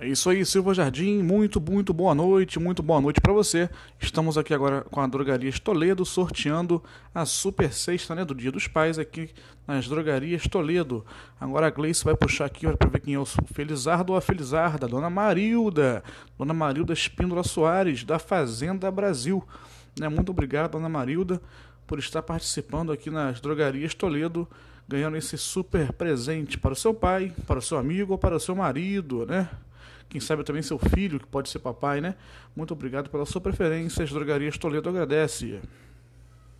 É isso aí, Silva Jardim. Muito, muito boa noite, muito boa noite para você. Estamos aqui agora com a Drogarias Toledo sorteando a Super Sexta, né, do Dia dos Pais aqui nas Drogarias Toledo. Agora a Gleice vai puxar aqui para ver quem é o Felizardo ou a Felizarda, Dona Marilda, Dona Marilda Espíndola Soares, da Fazenda Brasil. Né, muito obrigado, Dona Marilda, por estar participando aqui nas Drogarias Toledo ganhando esse super presente para o seu pai, para o seu amigo ou para o seu marido, né? Quem sabe também seu filho, que pode ser papai, né? Muito obrigado pela sua preferência. As Drogarias Toledo agradece.